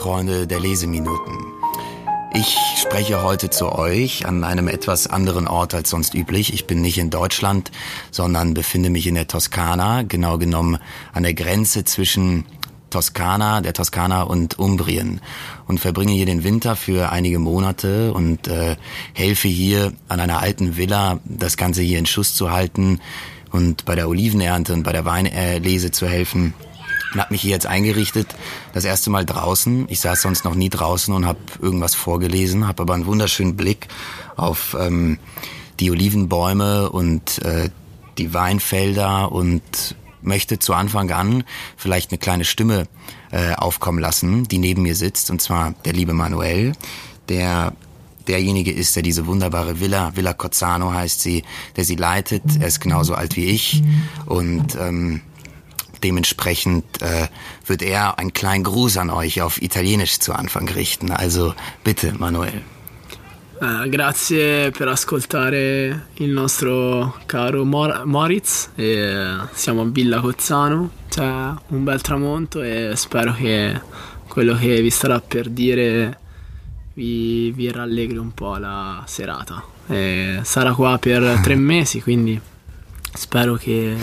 Freunde der Leseminuten. Ich spreche heute zu euch an einem etwas anderen Ort als sonst üblich. Ich bin nicht in Deutschland, sondern befinde mich in der Toskana, genau genommen an der Grenze zwischen Toskana, der Toskana und Umbrien und verbringe hier den Winter für einige Monate und äh, helfe hier an einer alten Villa, das Ganze hier in Schuss zu halten und bei der Olivenernte und bei der Weinlese zu helfen und habe mich hier jetzt eingerichtet, das erste Mal draußen. Ich saß sonst noch nie draußen und habe irgendwas vorgelesen, habe aber einen wunderschönen Blick auf ähm, die Olivenbäume und äh, die Weinfelder und möchte zu Anfang an vielleicht eine kleine Stimme äh, aufkommen lassen, die neben mir sitzt, und zwar der liebe Manuel, der derjenige ist, der diese wunderbare Villa, Villa Cozzano heißt sie, der sie leitet. Er ist genauso alt wie ich und ähm, Dementsprechend äh, wird er einen kleinen Gruß an euch auf Italienisch zu Anfang richten. Also bitte, Manuel. Uh, grazie per ascoltare il nostro caro Mor- Moritz. E siamo a Villa Cozzano, c'è un bel tramonto e spero che quello che vi starà per dire vi, vi rallegri un po' la serata. E sarà qua per tre mesi, quindi spero che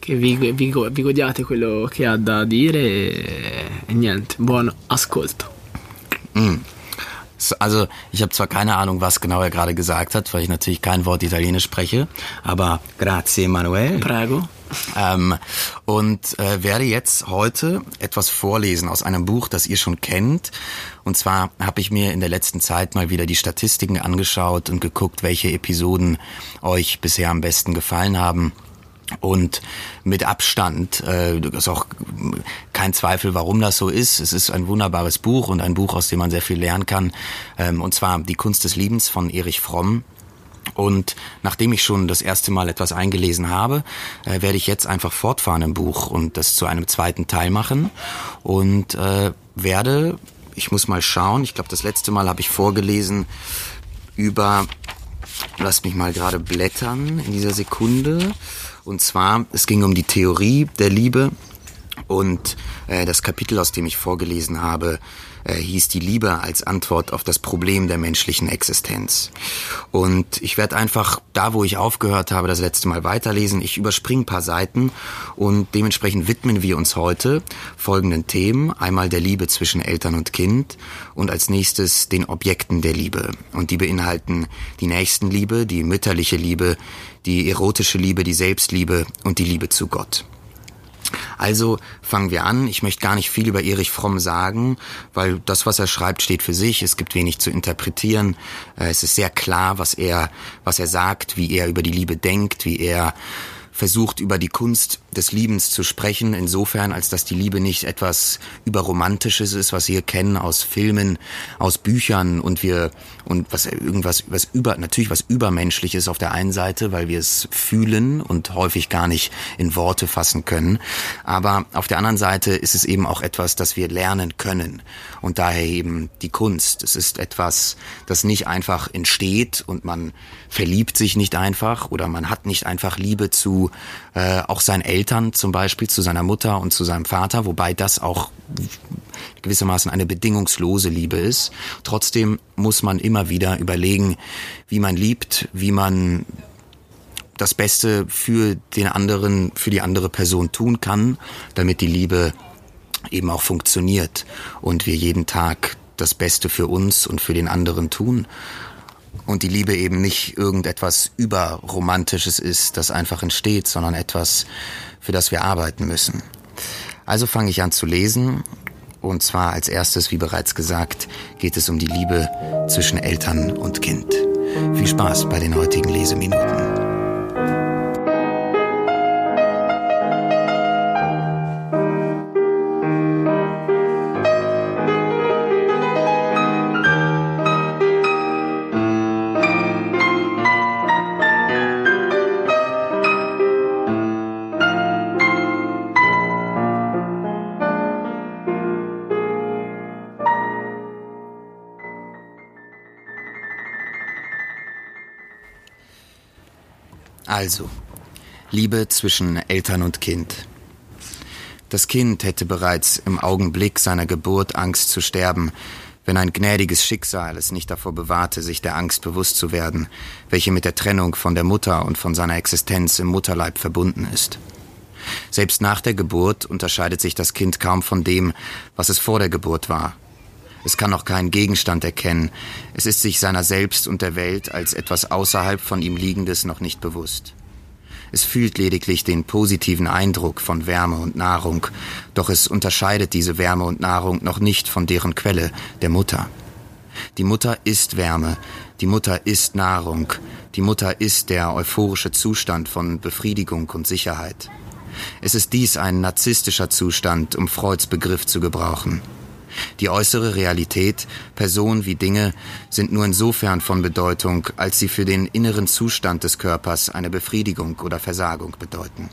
che vi, vi, vi godiate quello che ha da dire e, e niente, buon ascolto. Mm. Also ich habe zwar keine Ahnung, was genau er gerade gesagt hat, weil ich natürlich kein Wort Italienisch spreche, aber grazie Manuel. Prego. Ähm, und äh, werde jetzt heute etwas vorlesen aus einem Buch, das ihr schon kennt. Und zwar habe ich mir in der letzten Zeit mal wieder die Statistiken angeschaut und geguckt, welche Episoden euch bisher am besten gefallen haben. Und mit Abstand, äh, ist auch kein Zweifel, warum das so ist. Es ist ein wunderbares Buch und ein Buch, aus dem man sehr viel lernen kann. Ähm, und zwar Die Kunst des Liebens von Erich Fromm. Und nachdem ich schon das erste Mal etwas eingelesen habe, äh, werde ich jetzt einfach fortfahren im Buch und das zu einem zweiten Teil machen und äh, werde, ich muss mal schauen, ich glaube das letzte Mal habe ich vorgelesen über, lasst mich mal gerade blättern in dieser Sekunde, und zwar, es ging um die Theorie der Liebe und äh, das Kapitel, aus dem ich vorgelesen habe, äh, hieß die Liebe als Antwort auf das Problem der menschlichen Existenz. Und ich werde einfach da, wo ich aufgehört habe, das letzte Mal weiterlesen. Ich überspringe ein paar Seiten und dementsprechend widmen wir uns heute folgenden Themen. Einmal der Liebe zwischen Eltern und Kind und als nächstes den Objekten der Liebe. Und die beinhalten die Nächstenliebe, die mütterliche Liebe, die erotische Liebe, die Selbstliebe und die Liebe zu Gott. Also fangen wir an. Ich möchte gar nicht viel über Erich Fromm sagen, weil das, was er schreibt, steht für sich. Es gibt wenig zu interpretieren. Äh, es ist sehr klar, was er, was er sagt, wie er über die Liebe denkt, wie er versucht, über die Kunst des Liebens zu sprechen, insofern, als dass die Liebe nicht etwas überromantisches ist, was wir kennen aus Filmen, aus Büchern und wir, und was irgendwas, was über, natürlich was übermenschliches auf der einen Seite, weil wir es fühlen und häufig gar nicht in Worte fassen können. Aber auf der anderen Seite ist es eben auch etwas, das wir lernen können. Und daher eben die Kunst. Es ist etwas, das nicht einfach entsteht und man verliebt sich nicht einfach oder man hat nicht einfach Liebe zu äh, auch seinen Eltern zum Beispiel, zu seiner Mutter und zu seinem Vater, wobei das auch gewissermaßen eine bedingungslose Liebe ist. Trotzdem muss man immer wieder überlegen, wie man liebt, wie man das Beste für den anderen, für die andere Person tun kann, damit die Liebe eben auch funktioniert und wir jeden Tag das Beste für uns und für den anderen tun und die Liebe eben nicht irgendetwas überromantisches ist, das einfach entsteht, sondern etwas, für das wir arbeiten müssen. Also fange ich an zu lesen und zwar als erstes, wie bereits gesagt, geht es um die Liebe zwischen Eltern und Kind. Viel Spaß bei den heutigen Leseminuten. Also, Liebe zwischen Eltern und Kind. Das Kind hätte bereits im Augenblick seiner Geburt Angst zu sterben, wenn ein gnädiges Schicksal es nicht davor bewahrte, sich der Angst bewusst zu werden, welche mit der Trennung von der Mutter und von seiner Existenz im Mutterleib verbunden ist. Selbst nach der Geburt unterscheidet sich das Kind kaum von dem, was es vor der Geburt war. Es kann noch keinen Gegenstand erkennen, es ist sich seiner selbst und der Welt als etwas außerhalb von ihm Liegendes noch nicht bewusst. Es fühlt lediglich den positiven Eindruck von Wärme und Nahrung, doch es unterscheidet diese Wärme und Nahrung noch nicht von deren Quelle, der Mutter. Die Mutter ist Wärme, die Mutter ist Nahrung, die Mutter ist der euphorische Zustand von Befriedigung und Sicherheit. Es ist dies ein narzisstischer Zustand, um Freuds Begriff zu gebrauchen. Die äußere Realität, Person wie Dinge, sind nur insofern von Bedeutung, als sie für den inneren Zustand des Körpers eine Befriedigung oder Versagung bedeuten.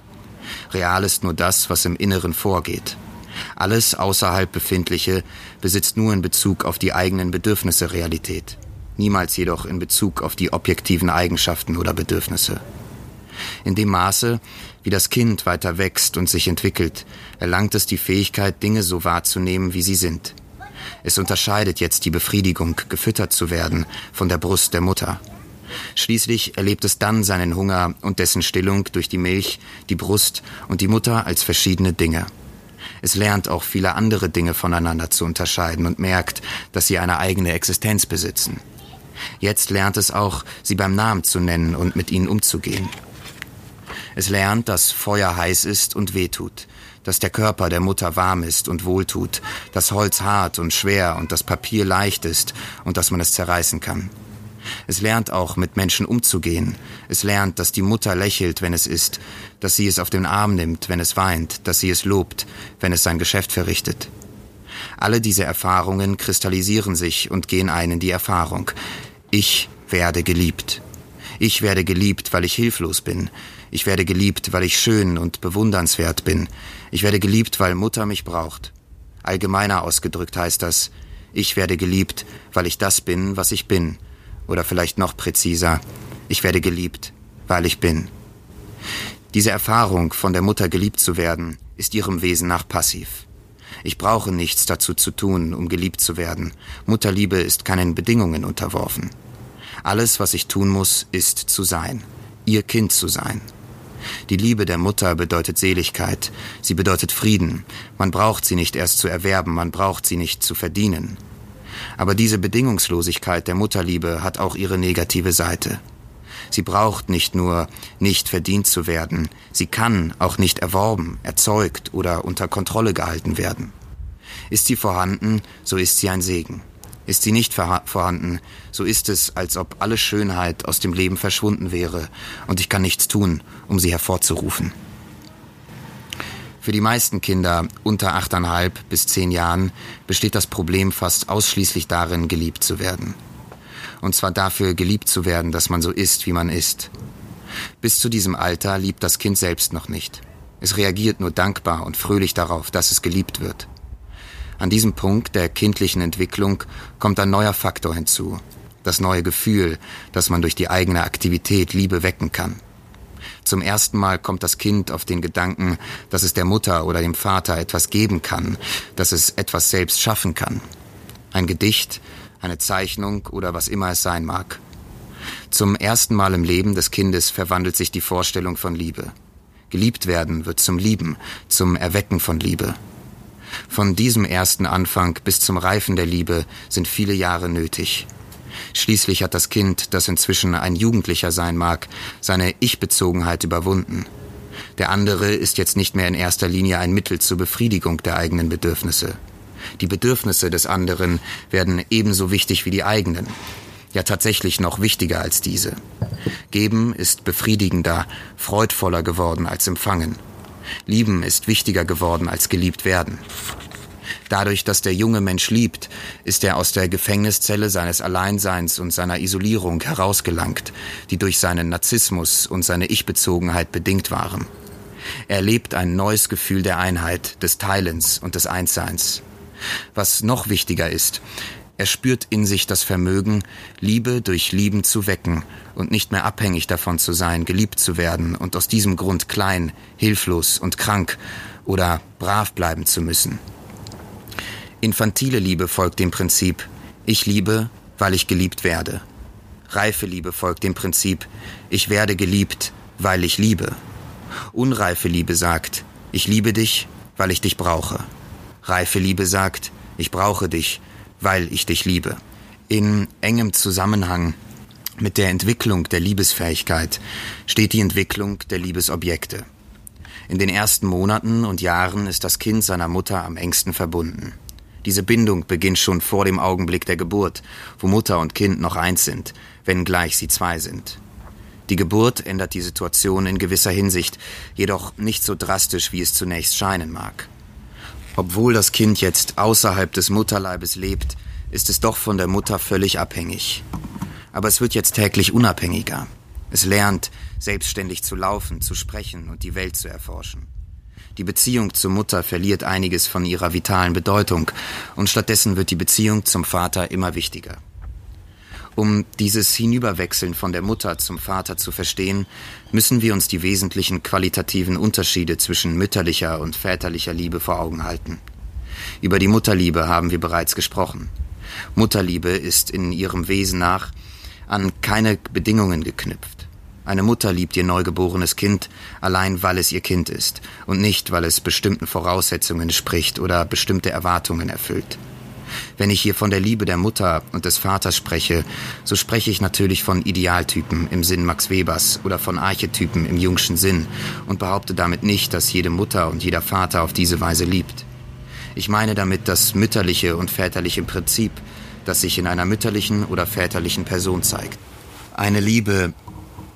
Real ist nur das, was im Inneren vorgeht. Alles außerhalb Befindliche besitzt nur in Bezug auf die eigenen Bedürfnisse Realität, niemals jedoch in Bezug auf die objektiven Eigenschaften oder Bedürfnisse. In dem Maße, wie das Kind weiter wächst und sich entwickelt, erlangt es die Fähigkeit, Dinge so wahrzunehmen, wie sie sind. Es unterscheidet jetzt die Befriedigung, gefüttert zu werden, von der Brust der Mutter. Schließlich erlebt es dann seinen Hunger und dessen Stillung durch die Milch, die Brust und die Mutter als verschiedene Dinge. Es lernt auch viele andere Dinge voneinander zu unterscheiden und merkt, dass sie eine eigene Existenz besitzen. Jetzt lernt es auch, sie beim Namen zu nennen und mit ihnen umzugehen. Es lernt, dass Feuer heiß ist und wehtut, dass der Körper der Mutter warm ist und wohltut, dass Holz hart und schwer und das Papier leicht ist und dass man es zerreißen kann. Es lernt auch, mit Menschen umzugehen. Es lernt, dass die Mutter lächelt, wenn es isst, dass sie es auf den Arm nimmt, wenn es weint, dass sie es lobt, wenn es sein Geschäft verrichtet. Alle diese Erfahrungen kristallisieren sich und gehen ein in die Erfahrung. Ich werde geliebt. Ich werde geliebt, weil ich hilflos bin. Ich werde geliebt, weil ich schön und bewundernswert bin. Ich werde geliebt, weil Mutter mich braucht. Allgemeiner ausgedrückt heißt das, ich werde geliebt, weil ich das bin, was ich bin. Oder vielleicht noch präziser, ich werde geliebt, weil ich bin. Diese Erfahrung, von der Mutter geliebt zu werden, ist ihrem Wesen nach passiv. Ich brauche nichts dazu zu tun, um geliebt zu werden. Mutterliebe ist keinen Bedingungen unterworfen. Alles, was ich tun muss, ist zu sein, ihr Kind zu sein. Die Liebe der Mutter bedeutet Seligkeit, sie bedeutet Frieden. Man braucht sie nicht erst zu erwerben, man braucht sie nicht zu verdienen. Aber diese Bedingungslosigkeit der Mutterliebe hat auch ihre negative Seite. Sie braucht nicht nur nicht verdient zu werden, sie kann auch nicht erworben, erzeugt oder unter Kontrolle gehalten werden. Ist sie vorhanden, so ist sie ein Segen. Ist sie nicht vorhanden, so ist es, als ob alle Schönheit aus dem Leben verschwunden wäre, und ich kann nichts tun, um sie hervorzurufen. Für die meisten Kinder unter achteinhalb bis zehn Jahren besteht das Problem fast ausschließlich darin, geliebt zu werden. Und zwar dafür geliebt zu werden, dass man so ist, wie man ist. Bis zu diesem Alter liebt das Kind selbst noch nicht. Es reagiert nur dankbar und fröhlich darauf, dass es geliebt wird. An diesem Punkt der kindlichen Entwicklung kommt ein neuer Faktor hinzu. Das neue Gefühl, dass man durch die eigene Aktivität Liebe wecken kann. Zum ersten Mal kommt das Kind auf den Gedanken, dass es der Mutter oder dem Vater etwas geben kann, dass es etwas selbst schaffen kann. Ein Gedicht, eine Zeichnung oder was immer es sein mag. Zum ersten Mal im Leben des Kindes verwandelt sich die Vorstellung von Liebe. Geliebt werden wird zum Lieben, zum Erwecken von Liebe. Von diesem ersten Anfang bis zum Reifen der Liebe sind viele Jahre nötig. Schließlich hat das Kind, das inzwischen ein Jugendlicher sein mag, seine Ich-Bezogenheit überwunden. Der andere ist jetzt nicht mehr in erster Linie ein Mittel zur Befriedigung der eigenen Bedürfnisse. Die Bedürfnisse des anderen werden ebenso wichtig wie die eigenen. Ja tatsächlich noch wichtiger als diese. Geben ist befriedigender, freudvoller geworden als empfangen. Lieben ist wichtiger geworden als geliebt werden. Dadurch, dass der junge Mensch liebt, ist er aus der Gefängniszelle seines Alleinseins und seiner Isolierung herausgelangt, die durch seinen Narzissmus und seine Ich-Bezogenheit bedingt waren. Er lebt ein neues Gefühl der Einheit, des Teilens und des Einsseins. Was noch wichtiger ist, Er spürt in sich das Vermögen, Liebe durch Lieben zu wecken und nicht mehr abhängig davon zu sein, geliebt zu werden und aus diesem Grund klein, hilflos und krank oder brav bleiben zu müssen. Infantile Liebe folgt dem Prinzip, ich liebe, weil ich geliebt werde. Reife Liebe folgt dem Prinzip, ich werde geliebt, weil ich liebe. Unreife Liebe sagt, ich liebe dich, weil ich dich brauche. Reife Liebe sagt, ich brauche dich, weil ich dich liebe. In engem Zusammenhang mit der Entwicklung der Liebesfähigkeit steht die Entwicklung der Liebesobjekte. In den ersten Monaten und Jahren ist das Kind seiner Mutter am engsten verbunden. Diese Bindung beginnt schon vor dem Augenblick der Geburt, wo Mutter und Kind noch eins sind, wenngleich sie zwei sind. Die Geburt ändert die Situation in gewisser Hinsicht, jedoch nicht so drastisch, wie es zunächst scheinen mag. Obwohl das Kind jetzt außerhalb des Mutterleibes lebt, ist es doch von der Mutter völlig abhängig. Aber es wird jetzt täglich unabhängiger. Es lernt, selbstständig zu laufen, zu sprechen und die Welt zu erforschen. Die Beziehung zur Mutter verliert einiges von ihrer vitalen Bedeutung und stattdessen wird die Beziehung zum Vater immer wichtiger. Um dieses Hinüberwechseln von der Mutter zum Vater zu verstehen, müssen wir uns die wesentlichen qualitativen Unterschiede zwischen mütterlicher und väterlicher Liebe vor Augen halten. Über die Mutterliebe haben wir bereits gesprochen. Mutterliebe ist in ihrem Wesen nach an keine Bedingungen geknüpft. Eine Mutter liebt ihr neugeborenes Kind allein, weil es ihr Kind ist und nicht, weil es bestimmten Voraussetzungen spricht oder bestimmte Erwartungen erfüllt. Wenn ich hier von der Liebe der Mutter und des Vaters spreche, so spreche ich natürlich von Idealtypen im Sinn Max Webers oder von Archetypen im Jungschen Sinn und behaupte damit nicht, dass jede Mutter und jeder Vater auf diese Weise liebt. Ich meine damit das mütterliche und väterliche Prinzip, das sich in einer mütterlichen oder väterlichen Person zeigt. Eine Liebe,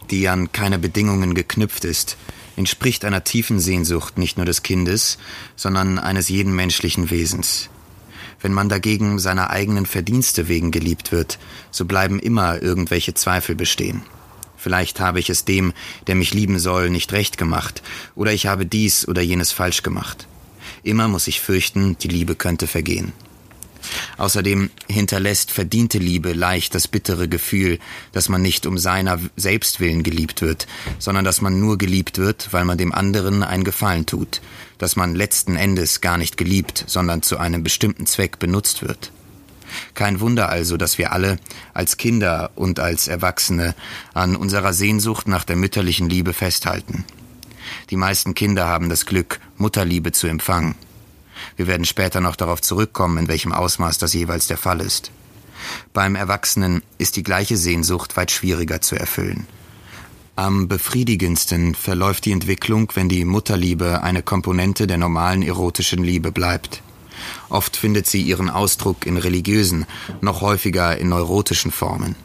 die an keine Bedingungen geknüpft ist, entspricht einer tiefen Sehnsucht nicht nur des Kindes, sondern eines jeden menschlichen Wesens. Wenn man dagegen seiner eigenen Verdienste wegen geliebt wird, so bleiben immer irgendwelche Zweifel bestehen. Vielleicht habe ich es dem, der mich lieben soll, nicht recht gemacht, oder ich habe dies oder jenes falsch gemacht. Immer muss ich fürchten, die Liebe könnte vergehen. Außerdem hinterlässt verdiente Liebe leicht das bittere Gefühl, dass man nicht um seiner selbst willen geliebt wird, sondern dass man nur geliebt wird, weil man dem anderen einen Gefallen tut, dass man letzten Endes gar nicht geliebt, sondern zu einem bestimmten Zweck benutzt wird. Kein Wunder also, dass wir alle als Kinder und als Erwachsene an unserer Sehnsucht nach der mütterlichen Liebe festhalten. Die meisten Kinder haben das Glück, Mutterliebe zu empfangen. Wir werden später noch darauf zurückkommen, in welchem Ausmaß das jeweils der Fall ist. Beim Erwachsenen ist die gleiche Sehnsucht weit schwieriger zu erfüllen. Am befriedigendsten verläuft die Entwicklung, wenn die Mutterliebe eine Komponente der normalen erotischen Liebe bleibt. Oft findet sie ihren Ausdruck in religiösen, noch häufiger in neurotischen Formen.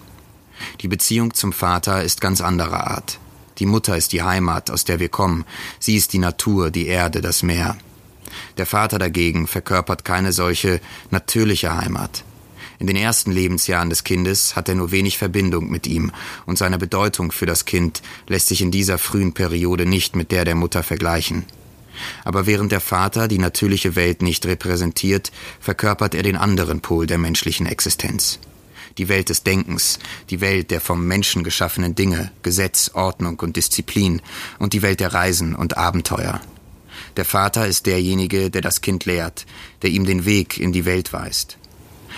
Die Beziehung zum Vater ist ganz anderer Art. Die Mutter ist die Heimat, aus der wir kommen. Sie ist die Natur, die Erde, das Meer. Der Vater dagegen verkörpert keine solche natürliche Heimat. In den ersten Lebensjahren des Kindes hat er nur wenig Verbindung mit ihm, und seine Bedeutung für das Kind lässt sich in dieser frühen Periode nicht mit der der Mutter vergleichen. Aber während der Vater die natürliche Welt nicht repräsentiert, verkörpert er den anderen Pol der menschlichen Existenz. Die Welt des Denkens, die Welt der vom Menschen geschaffenen Dinge, Gesetz, Ordnung und Disziplin und die Welt der Reisen und Abenteuer. Der Vater ist derjenige, der das Kind lehrt, der ihm den Weg in die Welt weist.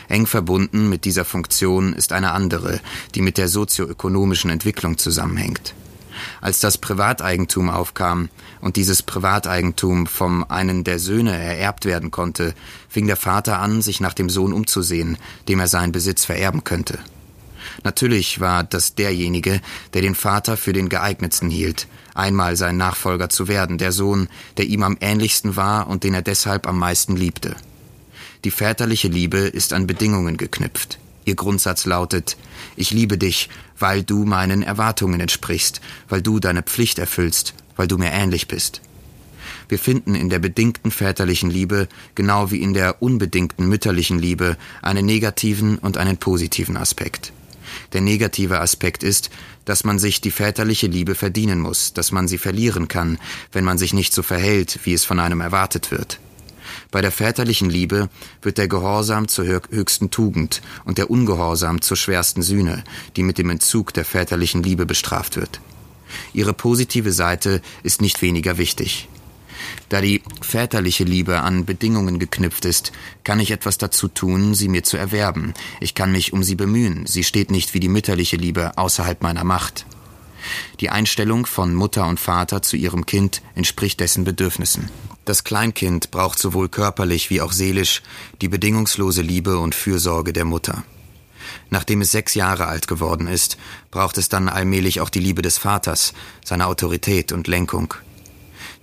Eng verbunden mit dieser Funktion ist eine andere, die mit der sozioökonomischen Entwicklung zusammenhängt. Als das Privateigentum aufkam und dieses Privateigentum vom einen der Söhne ererbt werden konnte, fing der Vater an, sich nach dem Sohn umzusehen, dem er seinen Besitz vererben könnte. Natürlich war das derjenige, der den Vater für den geeignetsten hielt, einmal sein Nachfolger zu werden, der Sohn, der ihm am ähnlichsten war und den er deshalb am meisten liebte. Die väterliche Liebe ist an Bedingungen geknüpft. Ihr Grundsatz lautet, ich liebe dich, weil du meinen Erwartungen entsprichst, weil du deine Pflicht erfüllst, weil du mir ähnlich bist. Wir finden in der bedingten väterlichen Liebe, genau wie in der unbedingten mütterlichen Liebe, einen negativen und einen positiven Aspekt. Der negative Aspekt ist, dass man sich die väterliche Liebe verdienen muss, dass man sie verlieren kann, wenn man sich nicht so verhält, wie es von einem erwartet wird. Bei der väterlichen Liebe wird der Gehorsam zur höchsten Tugend und der Ungehorsam zur schwersten Sühne, die mit dem Entzug der väterlichen Liebe bestraft wird. Ihre positive Seite ist nicht weniger wichtig. Da die väterliche Liebe an Bedingungen geknüpft ist, kann ich etwas dazu tun, sie mir zu erwerben. Ich kann mich um sie bemühen. Sie steht nicht wie die mütterliche Liebe außerhalb meiner Macht. Die Einstellung von Mutter und Vater zu ihrem Kind entspricht dessen Bedürfnissen. Das Kleinkind braucht sowohl körperlich wie auch seelisch die bedingungslose Liebe und Fürsorge der Mutter. Nachdem es sechs Jahre alt geworden ist, braucht es dann allmählich auch die Liebe des Vaters, seine Autorität und Lenkung.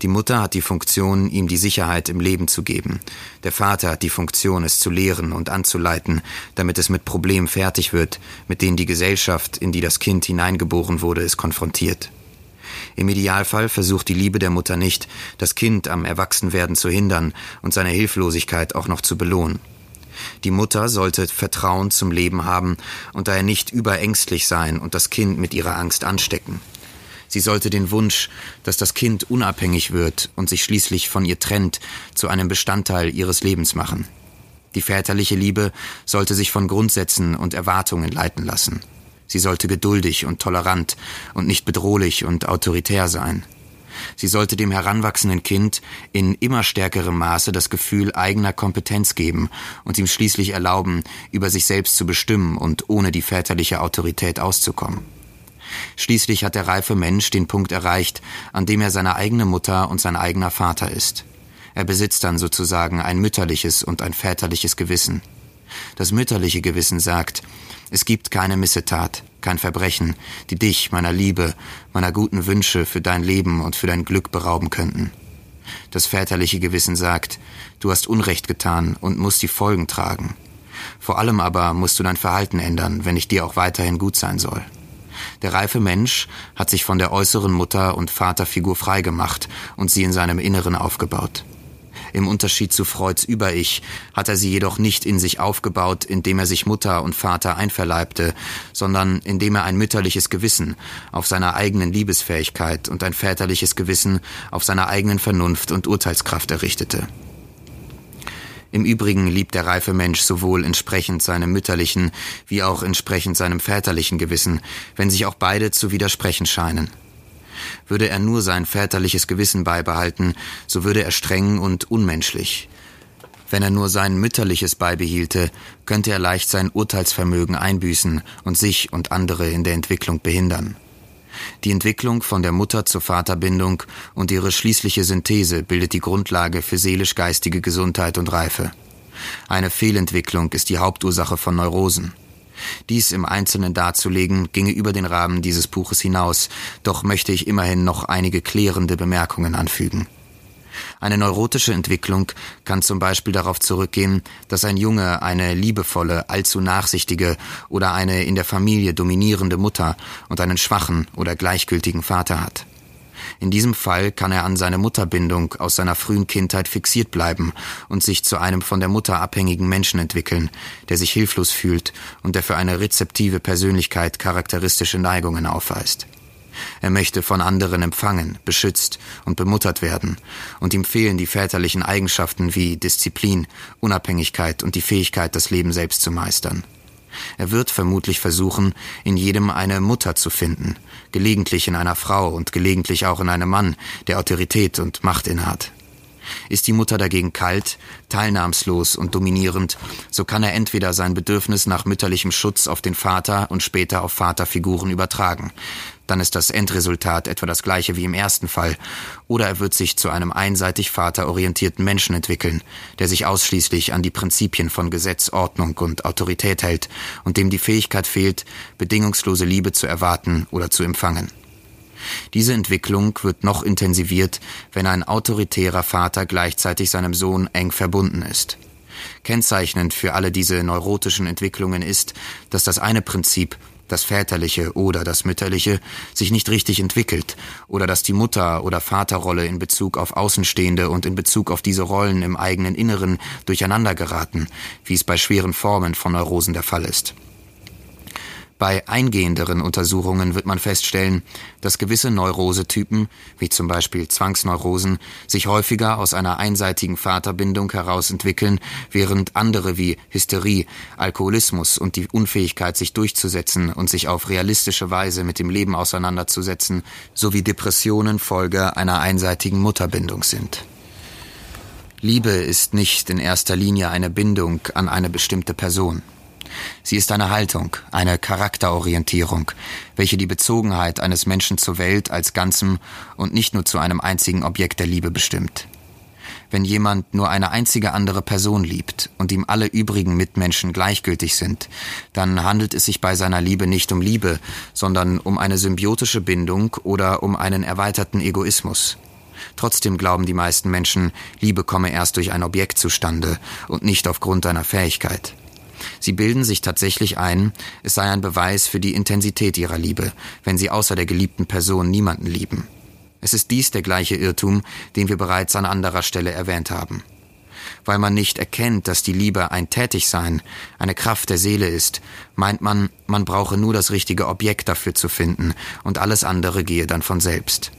Die Mutter hat die Funktion, ihm die Sicherheit im Leben zu geben. Der Vater hat die Funktion, es zu lehren und anzuleiten, damit es mit Problemen fertig wird, mit denen die Gesellschaft, in die das Kind hineingeboren wurde, es konfrontiert. Im Idealfall versucht die Liebe der Mutter nicht, das Kind am Erwachsenwerden zu hindern und seine Hilflosigkeit auch noch zu belohnen. Die Mutter sollte Vertrauen zum Leben haben und daher nicht überängstlich sein und das Kind mit ihrer Angst anstecken. Sie sollte den Wunsch, dass das Kind unabhängig wird und sich schließlich von ihr trennt, zu einem Bestandteil ihres Lebens machen. Die väterliche Liebe sollte sich von Grundsätzen und Erwartungen leiten lassen. Sie sollte geduldig und tolerant und nicht bedrohlich und autoritär sein. Sie sollte dem heranwachsenden Kind in immer stärkerem Maße das Gefühl eigener Kompetenz geben und ihm schließlich erlauben, über sich selbst zu bestimmen und ohne die väterliche Autorität auszukommen. Schließlich hat der reife Mensch den Punkt erreicht, an dem er seine eigene Mutter und sein eigener Vater ist. Er besitzt dann sozusagen ein mütterliches und ein väterliches Gewissen. Das mütterliche Gewissen sagt, es gibt keine Missetat, kein Verbrechen, die dich, meiner Liebe, meiner guten Wünsche für dein Leben und für dein Glück berauben könnten. Das väterliche Gewissen sagt, du hast Unrecht getan und musst die Folgen tragen. Vor allem aber musst du dein Verhalten ändern, wenn ich dir auch weiterhin gut sein soll. Der reife Mensch hat sich von der äußeren Mutter- und Vaterfigur freigemacht und sie in seinem Inneren aufgebaut. Im Unterschied zu Freuds Über-Ich hat er sie jedoch nicht in sich aufgebaut, indem er sich Mutter und Vater einverleibte, sondern indem er ein mütterliches Gewissen auf seiner eigenen Liebesfähigkeit und ein väterliches Gewissen auf seiner eigenen Vernunft und Urteilskraft errichtete. Im Übrigen liebt der reife Mensch sowohl entsprechend seinem mütterlichen wie auch entsprechend seinem väterlichen Gewissen, wenn sich auch beide zu widersprechen scheinen. Würde er nur sein väterliches Gewissen beibehalten, so würde er streng und unmenschlich. Wenn er nur sein mütterliches beibehielte, könnte er leicht sein Urteilsvermögen einbüßen und sich und andere in der Entwicklung behindern. Die Entwicklung von der Mutter zur Vaterbindung und ihre schließliche Synthese bildet die Grundlage für seelisch-geistige Gesundheit und Reife. Eine Fehlentwicklung ist die Hauptursache von Neurosen. Dies im Einzelnen darzulegen, ginge über den Rahmen dieses Buches hinaus, doch möchte ich immerhin noch einige klärende Bemerkungen anfügen. Eine neurotische Entwicklung kann zum Beispiel darauf zurückgehen, dass ein Junge eine liebevolle, allzu nachsichtige oder eine in der Familie dominierende Mutter und einen schwachen oder gleichgültigen Vater hat. In diesem Fall kann er an seine Mutterbindung aus seiner frühen Kindheit fixiert bleiben und sich zu einem von der Mutter abhängigen Menschen entwickeln, der sich hilflos fühlt und der für eine rezeptive Persönlichkeit charakteristische Neigungen aufweist. Er möchte von anderen empfangen, beschützt und bemuttert werden, und ihm fehlen die väterlichen Eigenschaften wie Disziplin, Unabhängigkeit und die Fähigkeit, das Leben selbst zu meistern. Er wird vermutlich versuchen, in jedem eine Mutter zu finden, gelegentlich in einer Frau und gelegentlich auch in einem Mann, der Autorität und Macht innehat. Ist die Mutter dagegen kalt, teilnahmslos und dominierend, so kann er entweder sein Bedürfnis nach mütterlichem Schutz auf den Vater und später auf Vaterfiguren übertragen, dann ist das Endresultat etwa das gleiche wie im ersten Fall, oder er wird sich zu einem einseitig vaterorientierten Menschen entwickeln, der sich ausschließlich an die Prinzipien von Gesetz, Ordnung und Autorität hält und dem die Fähigkeit fehlt, bedingungslose Liebe zu erwarten oder zu empfangen. Diese Entwicklung wird noch intensiviert, wenn ein autoritärer Vater gleichzeitig seinem Sohn eng verbunden ist. Kennzeichnend für alle diese neurotischen Entwicklungen ist, dass das eine Prinzip, das väterliche oder das mütterliche, sich nicht richtig entwickelt oder dass die Mutter- oder Vaterrolle in Bezug auf Außenstehende und in Bezug auf diese Rollen im eigenen Inneren durcheinander geraten, wie es bei schweren Formen von Neurosen der Fall ist. Bei eingehenderen Untersuchungen wird man feststellen, dass gewisse Neurosetypen, wie zum Beispiel Zwangsneurosen, sich häufiger aus einer einseitigen Vaterbindung heraus entwickeln, während andere wie Hysterie, Alkoholismus und die Unfähigkeit, sich durchzusetzen und sich auf realistische Weise mit dem Leben auseinanderzusetzen, sowie Depressionen Folge einer einseitigen Mutterbindung sind. Liebe ist nicht in erster Linie eine Bindung an eine bestimmte Person. Sie ist eine Haltung, eine Charakterorientierung, welche die Bezogenheit eines Menschen zur Welt als Ganzem und nicht nur zu einem einzigen Objekt der Liebe bestimmt. Wenn jemand nur eine einzige andere Person liebt und ihm alle übrigen Mitmenschen gleichgültig sind, dann handelt es sich bei seiner Liebe nicht um Liebe, sondern um eine symbiotische Bindung oder um einen erweiterten Egoismus. Trotzdem glauben die meisten Menschen, Liebe komme erst durch ein Objekt zustande und nicht aufgrund einer Fähigkeit. Sie bilden sich tatsächlich ein, es sei ein Beweis für die Intensität ihrer Liebe, wenn sie außer der geliebten Person niemanden lieben. Es ist dies der gleiche Irrtum, den wir bereits an anderer Stelle erwähnt haben. Weil man nicht erkennt, dass die Liebe ein Tätigsein, eine Kraft der Seele ist, meint man, man brauche nur das richtige Objekt dafür zu finden und alles andere gehe dann von selbst.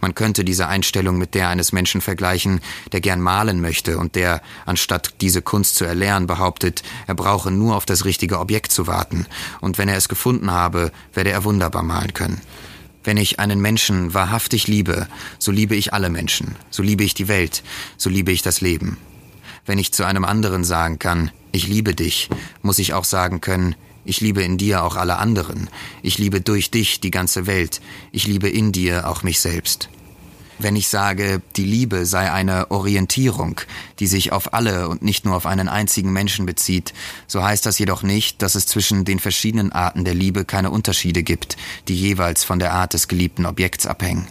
Man könnte diese Einstellung mit der eines Menschen vergleichen, der gern malen möchte und der, anstatt diese Kunst zu erlernen, behauptet, er brauche nur auf das richtige Objekt zu warten, und wenn er es gefunden habe, werde er wunderbar malen können. Wenn ich einen Menschen wahrhaftig liebe, so liebe ich alle Menschen, so liebe ich die Welt, so liebe ich das Leben. Wenn ich zu einem anderen sagen kann, ich liebe dich, muss ich auch sagen können, ich liebe in dir auch alle anderen. Ich liebe durch dich die ganze Welt. Ich liebe in dir auch mich selbst. Wenn ich sage, die Liebe sei eine Orientierung, die sich auf alle und nicht nur auf einen einzigen Menschen bezieht, so heißt das jedoch nicht, dass es zwischen den verschiedenen Arten der Liebe keine Unterschiede gibt, die jeweils von der Art des geliebten Objekts abhängen.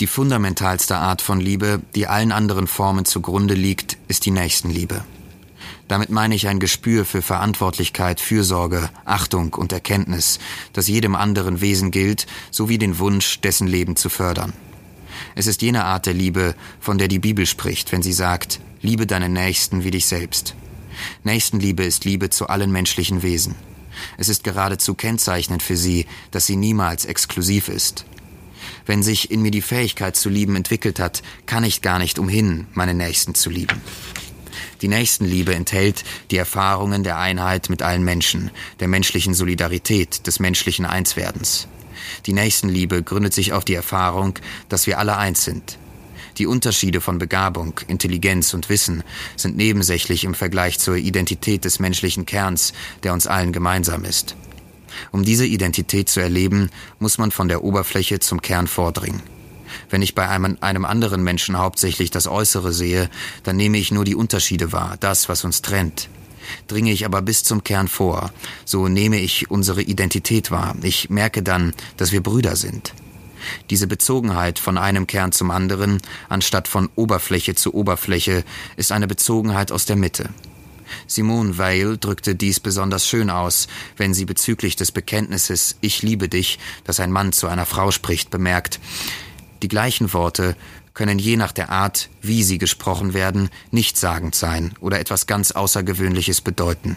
Die fundamentalste Art von Liebe, die allen anderen Formen zugrunde liegt, ist die Nächstenliebe. Damit meine ich ein Gespür für Verantwortlichkeit, Fürsorge, Achtung und Erkenntnis, das jedem anderen Wesen gilt, sowie den Wunsch, dessen Leben zu fördern. Es ist jene Art der Liebe, von der die Bibel spricht, wenn sie sagt, liebe deinen Nächsten wie dich selbst. Nächstenliebe ist Liebe zu allen menschlichen Wesen. Es ist geradezu kennzeichnend für sie, dass sie niemals exklusiv ist. Wenn sich in mir die Fähigkeit zu lieben entwickelt hat, kann ich gar nicht umhin, meine Nächsten zu lieben. Die Nächstenliebe enthält die Erfahrungen der Einheit mit allen Menschen, der menschlichen Solidarität, des menschlichen Einswerdens. Die Nächstenliebe gründet sich auf die Erfahrung, dass wir alle eins sind. Die Unterschiede von Begabung, Intelligenz und Wissen sind nebensächlich im Vergleich zur Identität des menschlichen Kerns, der uns allen gemeinsam ist. Um diese Identität zu erleben, muss man von der Oberfläche zum Kern vordringen. Wenn ich bei einem, einem anderen Menschen hauptsächlich das Äußere sehe, dann nehme ich nur die Unterschiede wahr, das, was uns trennt. Dringe ich aber bis zum Kern vor, so nehme ich unsere Identität wahr. Ich merke dann, dass wir Brüder sind. Diese Bezogenheit von einem Kern zum anderen, anstatt von Oberfläche zu Oberfläche, ist eine Bezogenheit aus der Mitte. Simone Weil drückte dies besonders schön aus, wenn sie bezüglich des Bekenntnisses Ich liebe dich, das ein Mann zu einer Frau spricht, bemerkt, die gleichen Worte können je nach der Art, wie sie gesprochen werden, nichtssagend sein oder etwas ganz Außergewöhnliches bedeuten.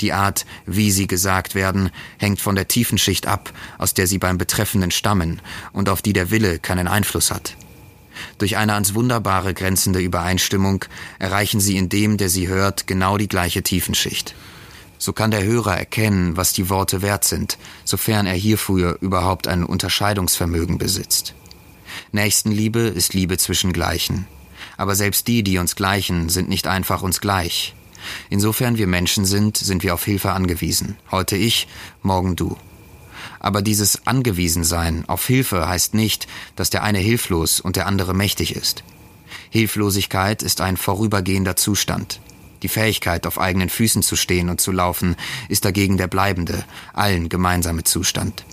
Die Art, wie sie gesagt werden, hängt von der tiefen Schicht ab, aus der sie beim Betreffenden stammen und auf die der Wille keinen Einfluss hat. Durch eine ans Wunderbare grenzende Übereinstimmung erreichen sie in dem, der sie hört, genau die gleiche Tiefenschicht. So kann der Hörer erkennen, was die Worte wert sind, sofern er hierfür überhaupt ein Unterscheidungsvermögen besitzt. Nächstenliebe ist Liebe zwischen Gleichen. Aber selbst die, die uns gleichen, sind nicht einfach uns gleich. Insofern wir Menschen sind, sind wir auf Hilfe angewiesen. Heute ich, morgen du. Aber dieses Angewiesensein auf Hilfe heißt nicht, dass der eine hilflos und der andere mächtig ist. Hilflosigkeit ist ein vorübergehender Zustand. Die Fähigkeit, auf eigenen Füßen zu stehen und zu laufen, ist dagegen der bleibende, allen gemeinsame Zustand.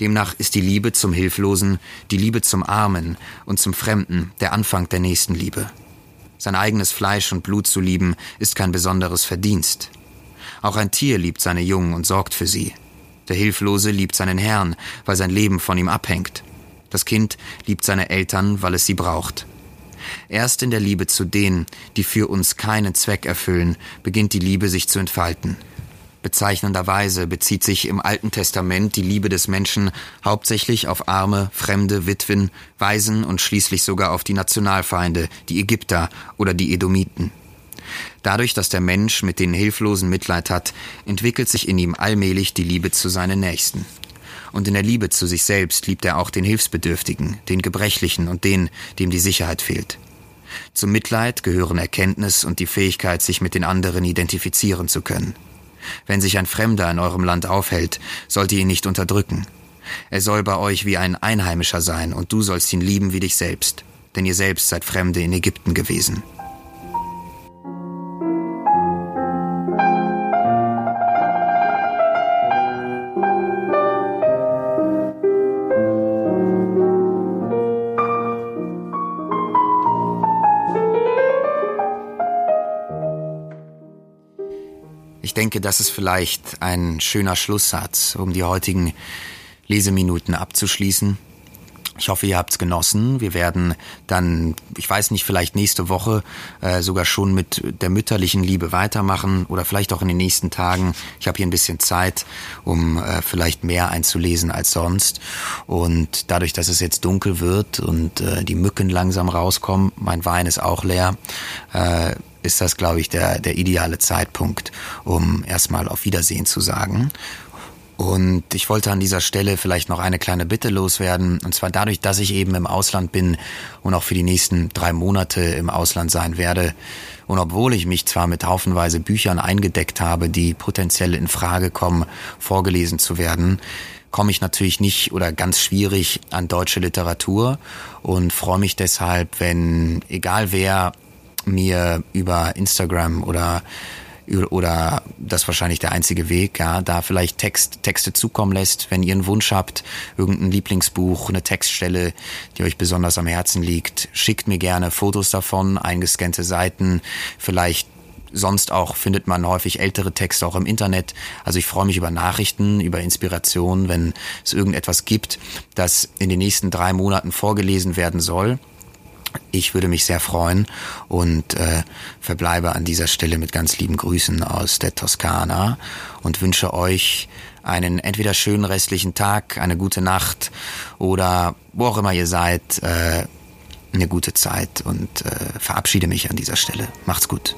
Demnach ist die Liebe zum Hilflosen, die Liebe zum Armen und zum Fremden der Anfang der Nächstenliebe. Sein eigenes Fleisch und Blut zu lieben, ist kein besonderes Verdienst. Auch ein Tier liebt seine Jungen und sorgt für sie. Der Hilflose liebt seinen Herrn, weil sein Leben von ihm abhängt. Das Kind liebt seine Eltern, weil es sie braucht. Erst in der Liebe zu denen, die für uns keinen Zweck erfüllen, beginnt die Liebe sich zu entfalten. Bezeichnenderweise bezieht sich im Alten Testament die Liebe des Menschen hauptsächlich auf Arme, Fremde, Witwen, Waisen und schließlich sogar auf die Nationalfeinde, die Ägypter oder die Edomiten. Dadurch, dass der Mensch mit den Hilflosen Mitleid hat, entwickelt sich in ihm allmählich die Liebe zu seinen Nächsten. Und in der Liebe zu sich selbst liebt er auch den Hilfsbedürftigen, den Gebrechlichen und den, dem die Sicherheit fehlt. Zum Mitleid gehören Erkenntnis und die Fähigkeit, sich mit den anderen identifizieren zu können. Wenn sich ein Fremder in eurem Land aufhält, sollt ihr ihn nicht unterdrücken. Er soll bei euch wie ein Einheimischer sein, und du sollst ihn lieben wie dich selbst, denn ihr selbst seid Fremde in Ägypten gewesen. Das ist vielleicht ein schöner Schlusssatz, um die heutigen Leseminuten abzuschließen. Ich hoffe, ihr habt's genossen. Wir werden dann, ich weiß nicht, vielleicht nächste Woche äh, sogar schon mit der mütterlichen Liebe weitermachen oder vielleicht auch in den nächsten Tagen. Ich habe hier ein bisschen Zeit, um äh, vielleicht mehr einzulesen als sonst. Und dadurch, dass es jetzt dunkel wird und äh, die Mücken langsam rauskommen, mein Wein ist auch leer, äh, ist das, glaube ich, der, der ideale Zeitpunkt, um erstmal auf Wiedersehen zu sagen. Und ich wollte an dieser Stelle vielleicht noch eine kleine Bitte loswerden. Und zwar dadurch, dass ich eben im Ausland bin und auch für die nächsten drei Monate im Ausland sein werde. Und obwohl ich mich zwar mit haufenweise Büchern eingedeckt habe, die potenziell in Frage kommen, vorgelesen zu werden, komme ich natürlich nicht oder ganz schwierig an deutsche Literatur und freue mich deshalb, wenn egal wer mir über Instagram oder oder das wahrscheinlich der einzige Weg, ja, da vielleicht Text, Texte zukommen lässt, wenn ihr einen Wunsch habt, irgendein Lieblingsbuch, eine Textstelle, die euch besonders am Herzen liegt, schickt mir gerne Fotos davon, eingescannte Seiten, vielleicht sonst auch findet man häufig ältere Texte auch im Internet. Also ich freue mich über Nachrichten, über Inspiration, wenn es irgendetwas gibt, das in den nächsten drei Monaten vorgelesen werden soll. Ich würde mich sehr freuen und äh, verbleibe an dieser Stelle mit ganz lieben Grüßen aus der Toskana und wünsche euch einen entweder schönen restlichen Tag, eine gute Nacht oder wo auch immer ihr seid, äh, eine gute Zeit und äh, verabschiede mich an dieser Stelle. Macht's gut.